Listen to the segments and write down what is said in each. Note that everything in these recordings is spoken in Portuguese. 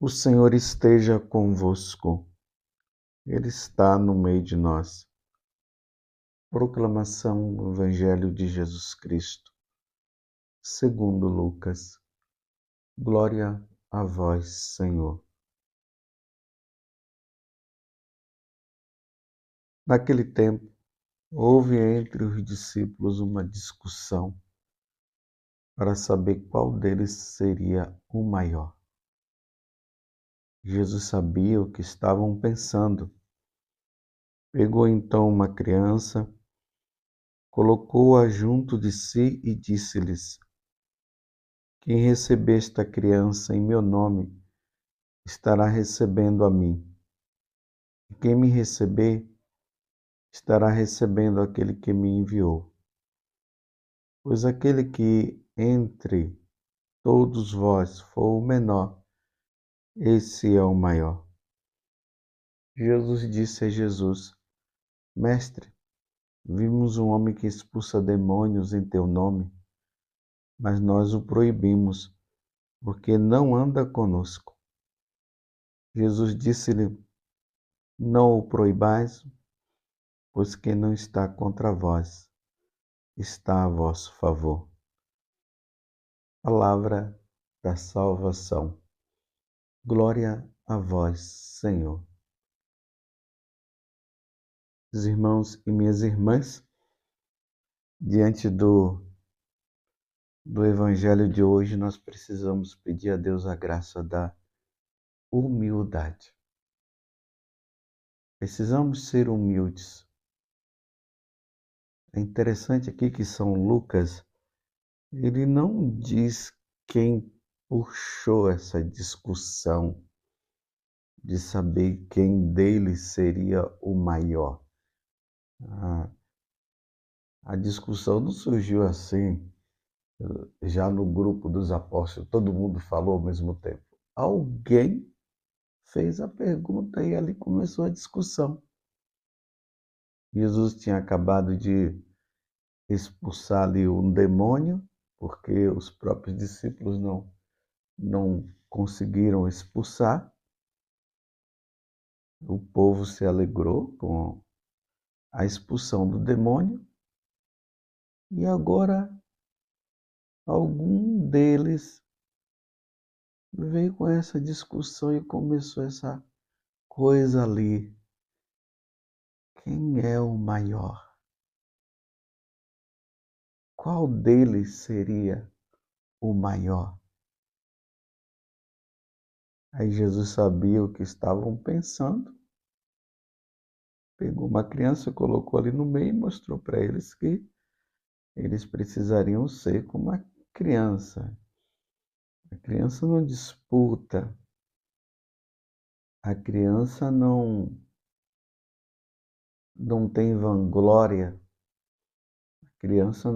O Senhor esteja convosco, Ele está no meio de nós. Proclamação do Evangelho de Jesus Cristo, segundo Lucas. Glória a vós, Senhor. Naquele tempo, houve entre os discípulos uma discussão para saber qual deles seria o maior. Jesus sabia o que estavam pensando. Pegou então uma criança, colocou-a junto de si e disse-lhes: Quem receber esta criança em meu nome estará recebendo a mim. E quem me receber estará recebendo aquele que me enviou. Pois aquele que entre todos vós for o menor, esse é o maior. Jesus disse a Jesus: Mestre, vimos um homem que expulsa demônios em teu nome, mas nós o proibimos, porque não anda conosco. Jesus disse-lhe: Não o proibais, pois quem não está contra vós está a vosso favor. Palavra da salvação. Glória a vós, Senhor. Meus irmãos e minhas irmãs, diante do, do Evangelho de hoje, nós precisamos pedir a Deus a graça da humildade. Precisamos ser humildes. É interessante aqui que São Lucas, ele não diz quem puxou essa discussão de saber quem deles seria o maior. A, a discussão não surgiu assim, já no grupo dos apóstolos, todo mundo falou ao mesmo tempo. Alguém fez a pergunta e ali começou a discussão. Jesus tinha acabado de expulsar ali um demônio, porque os próprios discípulos não não conseguiram expulsar. O povo se alegrou com a expulsão do demônio. E agora algum deles veio com essa discussão e começou essa coisa ali. Quem é o maior? Qual deles seria o maior? Aí Jesus sabia o que estavam pensando, pegou uma criança, colocou ali no meio e mostrou para eles que eles precisariam ser como a criança. A criança não disputa, a criança não não tem vanglória, a criança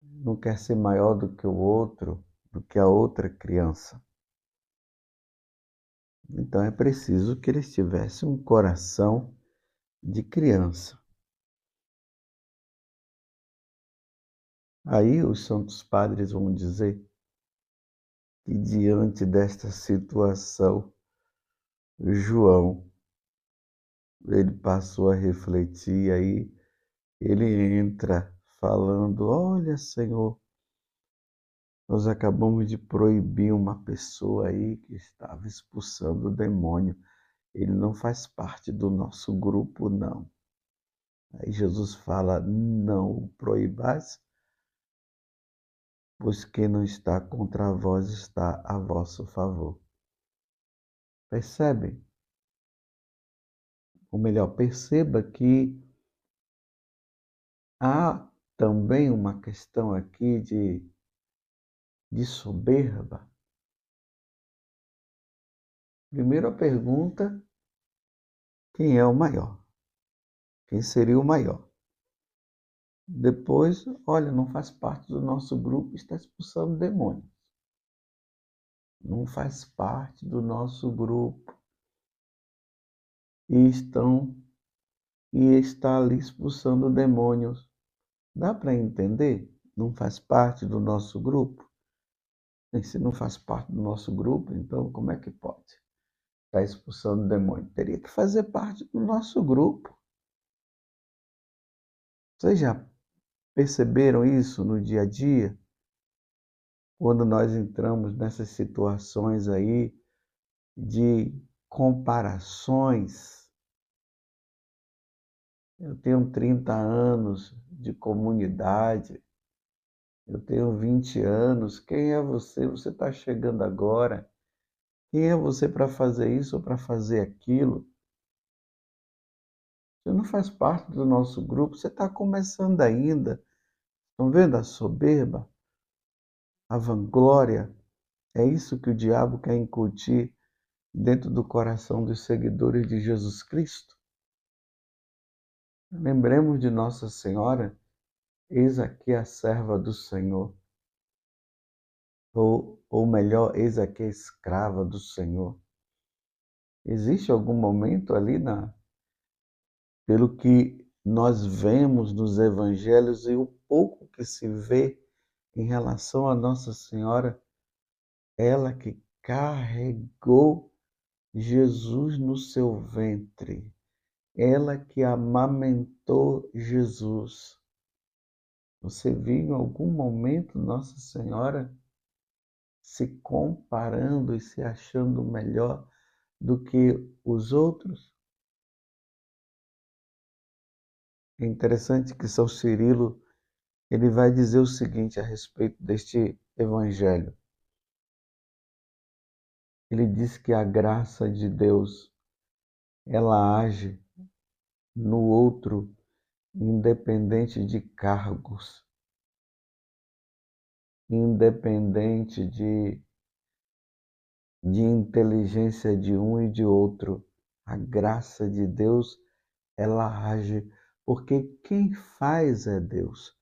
não quer ser maior do que o outro, do que a outra criança. Então é preciso que eles tivessem um coração de criança. Aí os santos padres vão dizer que diante desta situação, João, ele passou a refletir, aí ele entra falando: Olha, Senhor, nós acabamos de proibir uma pessoa aí que estava expulsando o demônio. Ele não faz parte do nosso grupo, não. Aí Jesus fala: não o proibais, pois quem não está contra vós está a vosso favor. Percebem? Ou melhor, perceba que há também uma questão aqui de de soberba? Primeiro a pergunta: quem é o maior? Quem seria o maior? Depois, olha, não faz parte do nosso grupo, está expulsando demônios. Não faz parte do nosso grupo. E estão e está ali expulsando demônios. Dá para entender? Não faz parte do nosso grupo. Se não faz parte do nosso grupo, então como é que pode? Está expulsando o demônio. Teria que fazer parte do nosso grupo. Vocês já perceberam isso no dia a dia? Quando nós entramos nessas situações aí de comparações. Eu tenho 30 anos de comunidade, eu tenho 20 anos. Quem é você? Você está chegando agora. Quem é você para fazer isso ou para fazer aquilo? Você não faz parte do nosso grupo, você está começando ainda. Estão vendo a soberba? A vanglória? É isso que o diabo quer incutir dentro do coração dos seguidores de Jesus Cristo. Lembremos de Nossa Senhora, eis aqui a serva do Senhor. Ou, ou melhor, eis aqui a escrava do Senhor. Existe algum momento ali na, pelo que nós vemos nos evangelhos e o pouco que se vê em relação a Nossa Senhora, ela que carregou Jesus no seu ventre, ela que amamentou Jesus. Você viu em algum momento Nossa Senhora se comparando e se achando melhor do que os outros? É interessante que São Cirilo ele vai dizer o seguinte a respeito deste evangelho. Ele diz que a graça de Deus ela age no outro independente de cargos, independente de de inteligência de um e de outro. A graça de Deus ela age porque quem faz é Deus.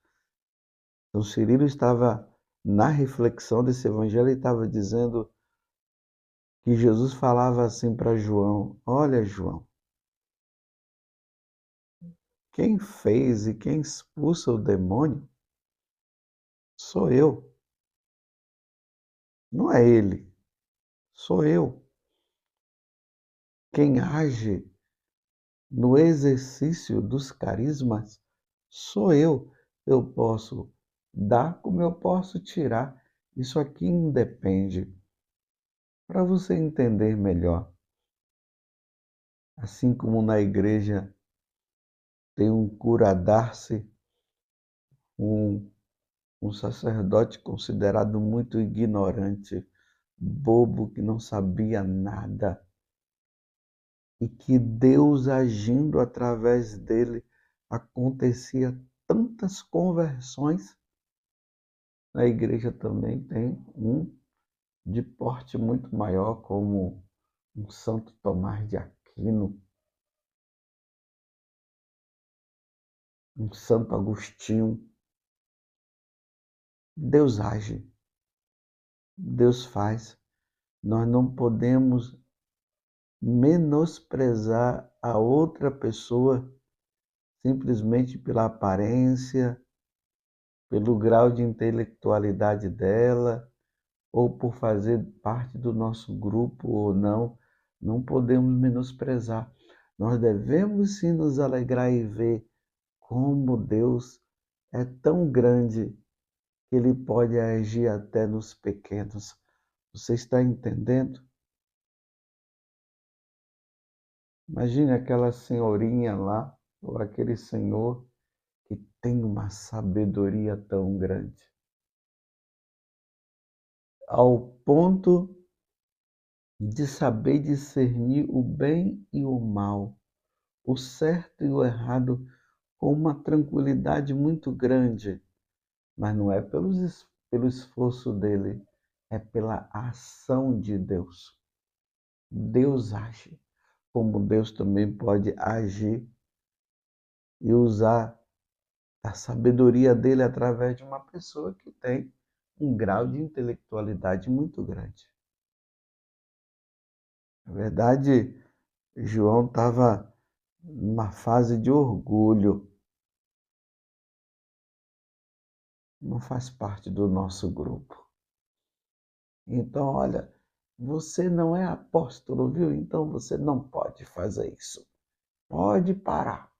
Então, Cirilo estava na reflexão desse evangelho e estava dizendo que Jesus falava assim para João: Olha, João, quem fez e quem expulsa o demônio sou eu. Não é ele, sou eu. Quem age no exercício dos carismas sou eu. Eu posso dar como eu posso tirar. Isso aqui independe. Para você entender melhor, assim como na igreja tem um cura-dar-se, um, um sacerdote considerado muito ignorante, bobo, que não sabia nada e que Deus agindo através dele acontecia tantas conversões. Na igreja também tem um de porte muito maior, como um Santo Tomás de Aquino, um Santo Agostinho. Deus age, Deus faz. Nós não podemos menosprezar a outra pessoa simplesmente pela aparência, pelo grau de intelectualidade dela, ou por fazer parte do nosso grupo ou não, não podemos menosprezar. Nós devemos sim nos alegrar e ver como Deus é tão grande que Ele pode agir até nos pequenos. Você está entendendo? Imagine aquela senhorinha lá, ou aquele senhor que tem uma sabedoria tão grande, ao ponto de saber discernir o bem e o mal, o certo e o errado, com uma tranquilidade muito grande. Mas não é pelo, pelo esforço dele, é pela ação de Deus. Deus age como Deus também pode agir e usar a sabedoria dele através de uma pessoa que tem um grau de intelectualidade muito grande. Na verdade, João estava numa fase de orgulho. Não faz parte do nosso grupo. Então, olha, você não é apóstolo, viu? Então você não pode fazer isso. Pode parar.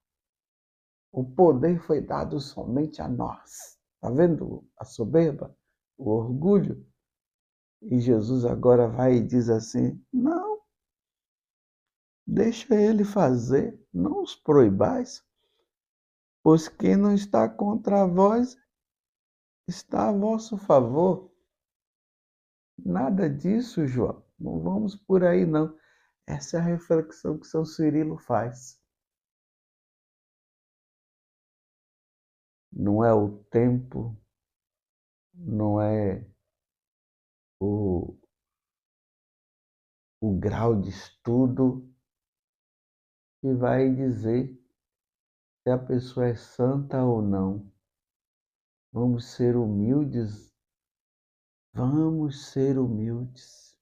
O poder foi dado somente a nós. Está vendo a soberba, o orgulho? E Jesus agora vai e diz assim: não, deixa ele fazer, não os proibais, pois quem não está contra vós está a vosso favor. Nada disso, João. Não vamos por aí, não. Essa é a reflexão que São Cirilo faz. Não é o tempo, não é o, o grau de estudo que vai dizer se a pessoa é santa ou não. Vamos ser humildes. Vamos ser humildes.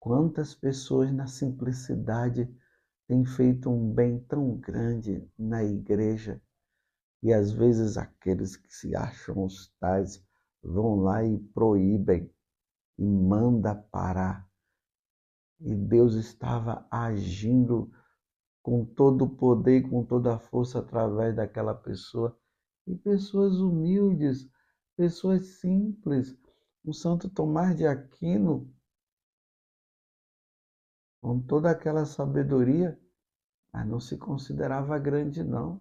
Quantas pessoas na simplicidade têm feito um bem tão grande na igreja e às vezes aqueles que se acham os tais vão lá e proíbem e manda parar. E Deus estava agindo com todo o poder e com toda a força através daquela pessoa. E pessoas humildes, pessoas simples. O Santo Tomás de Aquino, com toda aquela sabedoria, mas não se considerava grande, não.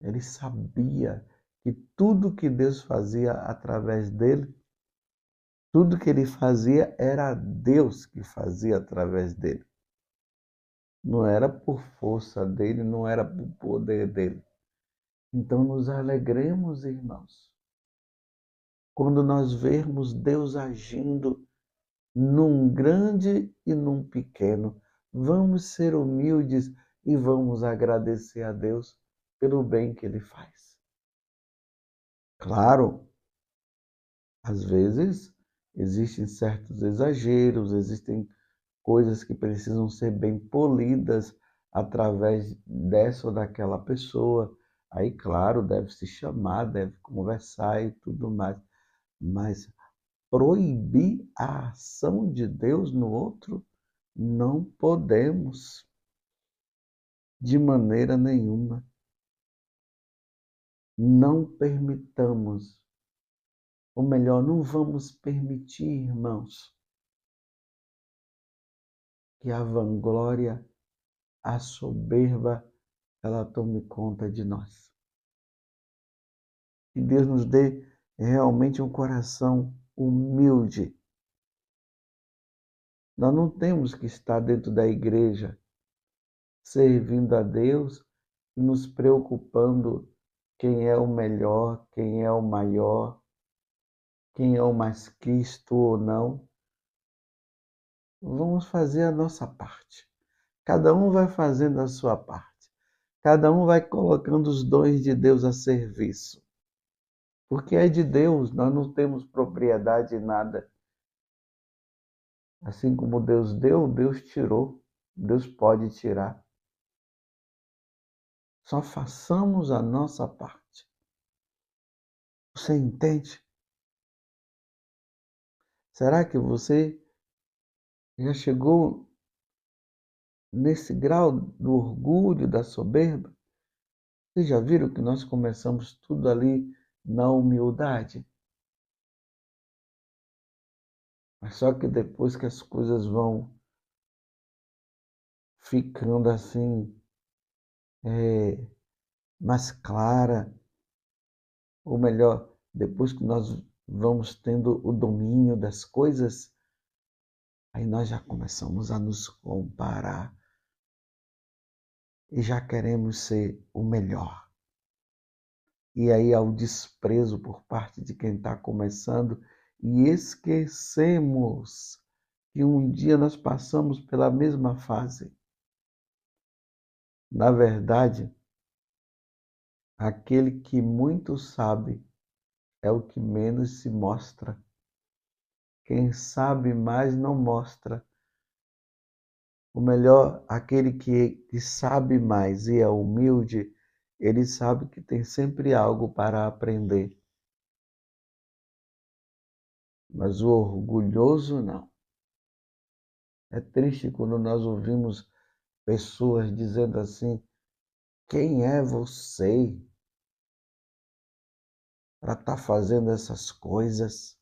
Ele sabia que tudo que Deus fazia através dele, tudo que ele fazia era Deus que fazia através dele. Não era por força dele, não era por poder dele. Então nos alegremos, irmãos, quando nós vermos Deus agindo num grande e num pequeno. Vamos ser humildes e vamos agradecer a Deus pelo bem que ele faz. Claro, às vezes existem certos exageros, existem coisas que precisam ser bem polidas através dessa ou daquela pessoa. Aí, claro, deve se chamar, deve conversar e tudo mais. Mas proibir a ação de Deus no outro, não podemos, de maneira nenhuma não permitamos, ou melhor, não vamos permitir, irmãos, que a vanglória, a soberba, ela tome conta de nós. Que Deus nos dê realmente um coração humilde. Nós não temos que estar dentro da igreja servindo a Deus e nos preocupando quem é o melhor, quem é o maior, quem é o mais quisto ou não. Vamos fazer a nossa parte. Cada um vai fazendo a sua parte. Cada um vai colocando os dons de Deus a serviço. Porque é de Deus, nós não temos propriedade em nada. Assim como Deus deu, Deus tirou. Deus pode tirar. Só façamos a nossa parte. Você entende? Será que você já chegou nesse grau do orgulho, da soberba? Vocês já viram que nós começamos tudo ali na humildade? Mas só que depois que as coisas vão ficando assim é, mais clara, ou melhor, depois que nós vamos tendo o domínio das coisas, aí nós já começamos a nos comparar e já queremos ser o melhor. E aí há o desprezo por parte de quem está começando e esquecemos que um dia nós passamos pela mesma fase. Na verdade, aquele que muito sabe é o que menos se mostra. Quem sabe mais não mostra. O melhor, aquele que, que sabe mais e é humilde, ele sabe que tem sempre algo para aprender. mas o orgulhoso não. É triste quando nós ouvimos pessoas dizendo assim: quem é você para estar tá fazendo essas coisas?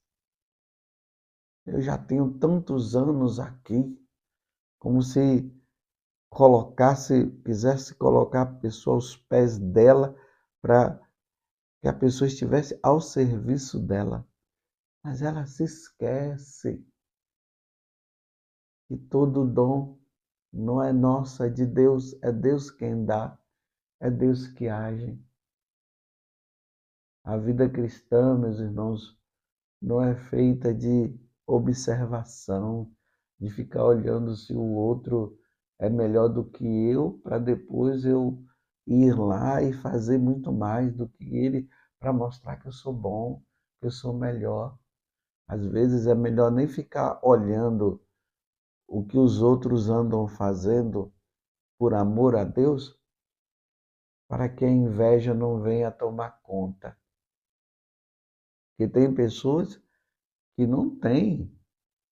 Eu já tenho tantos anos aqui, como se colocasse, quisesse colocar a pessoa aos pés dela para que a pessoa estivesse ao serviço dela. Mas ela se esquece que todo dom não é nosso, é de Deus, é Deus quem dá, é Deus que age. A vida cristã, meus irmãos, não é feita de observação, de ficar olhando se o outro é melhor do que eu, para depois eu ir lá e fazer muito mais do que ele, para mostrar que eu sou bom, que eu sou melhor. Às vezes é melhor nem ficar olhando o que os outros andam fazendo por amor a Deus, para que a inveja não venha tomar conta. Porque tem pessoas que não têm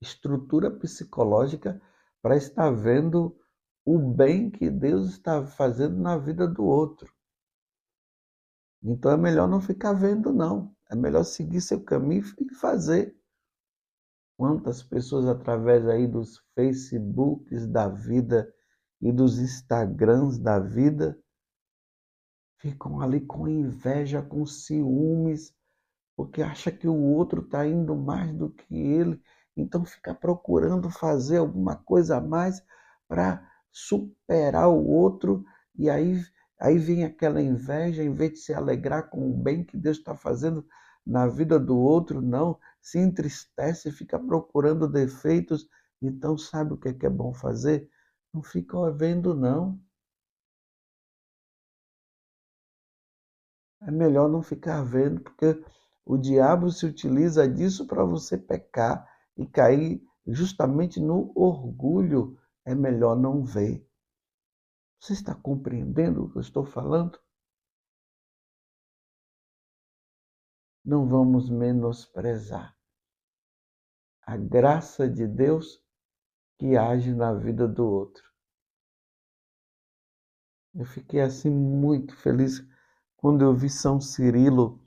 estrutura psicológica para estar vendo o bem que Deus está fazendo na vida do outro. Então é melhor não ficar vendo, não. É melhor seguir seu caminho e fazer. Quantas pessoas através aí dos Facebooks da vida e dos Instagrams da vida ficam ali com inveja, com ciúmes, porque acha que o outro está indo mais do que ele, então fica procurando fazer alguma coisa a mais para superar o outro e aí aí vem aquela inveja, em vez de se alegrar com o bem que Deus está fazendo na vida do outro, não, se entristece, fica procurando defeitos, então sabe o que é, que é bom fazer? Não fica vendo, não. É melhor não ficar vendo, porque o diabo se utiliza disso para você pecar e cair justamente no orgulho. É melhor não ver. Você está compreendendo o que eu estou falando? não vamos menosprezar a graça de Deus que age na vida do outro. Eu fiquei assim muito feliz quando eu vi São Cirilo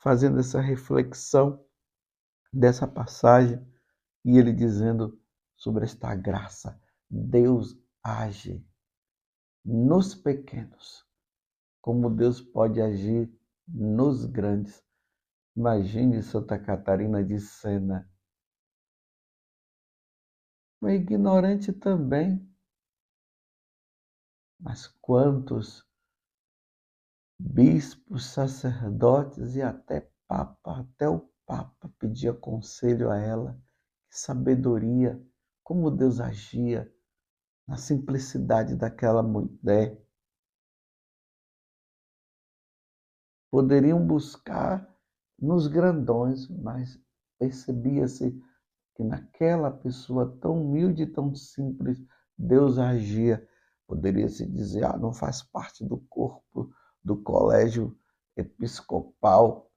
fazendo essa reflexão dessa passagem e ele dizendo sobre esta graça. Deus age nos pequenos, como Deus pode agir nos grandes. Imagine Santa Catarina de Sena. Uma ignorante também. Mas quantos bispos, sacerdotes e até papa, até o papa pedia conselho a ela, sabedoria, como Deus agia na simplicidade daquela mulher. Poderiam buscar nos grandões, mas percebia-se que naquela pessoa tão humilde e tão simples, Deus agia. Poderia se dizer, ah, não faz parte do corpo do colégio episcopal,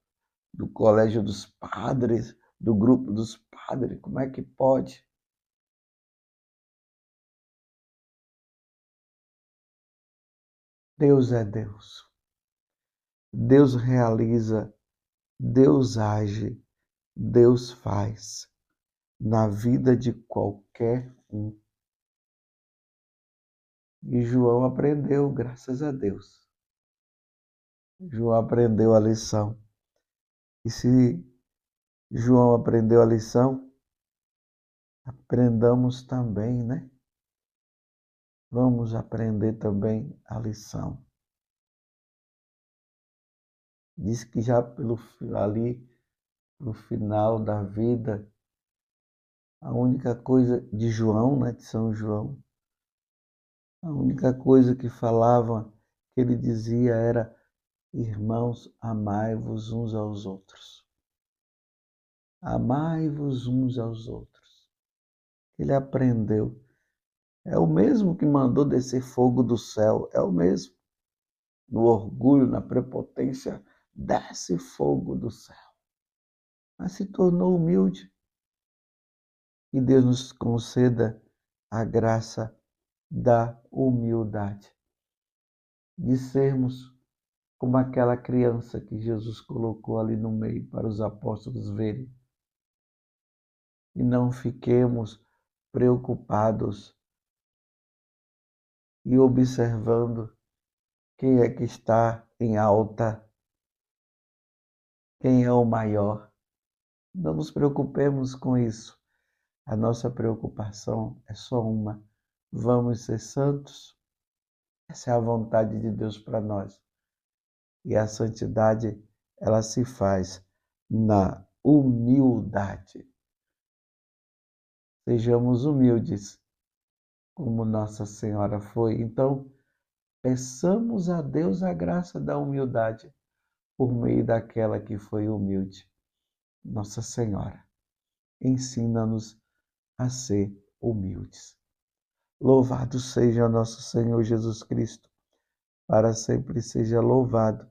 do colégio dos padres, do grupo dos padres, como é que pode? Deus é Deus. Deus realiza Deus age, Deus faz na vida de qualquer um. E João aprendeu, graças a Deus. João aprendeu a lição. E se João aprendeu a lição, aprendamos também, né? Vamos aprender também a lição. Diz que já pelo ali no final da vida, a única coisa de João, né, de São João, a única coisa que falava, que ele dizia era: Irmãos, amai-vos uns aos outros. Amai-vos uns aos outros. Ele aprendeu. É o mesmo que mandou descer fogo do céu, é o mesmo. No orgulho, na prepotência, desce fogo do céu. Mas se tornou humilde, Que Deus nos conceda a graça da humildade, de sermos como aquela criança que Jesus colocou ali no meio para os apóstolos verem. E não fiquemos preocupados e observando quem é que está em alta, quem é o maior. Não nos preocupemos com isso. A nossa preocupação é só uma: vamos ser santos. Essa é a vontade de Deus para nós. E a santidade, ela se faz na humildade. Sejamos humildes, como Nossa Senhora foi. Então, peçamos a Deus a graça da humildade por meio daquela que foi humilde. Nossa Senhora, ensina-nos a ser humildes. Louvado seja nosso Senhor Jesus Cristo, para sempre seja louvado,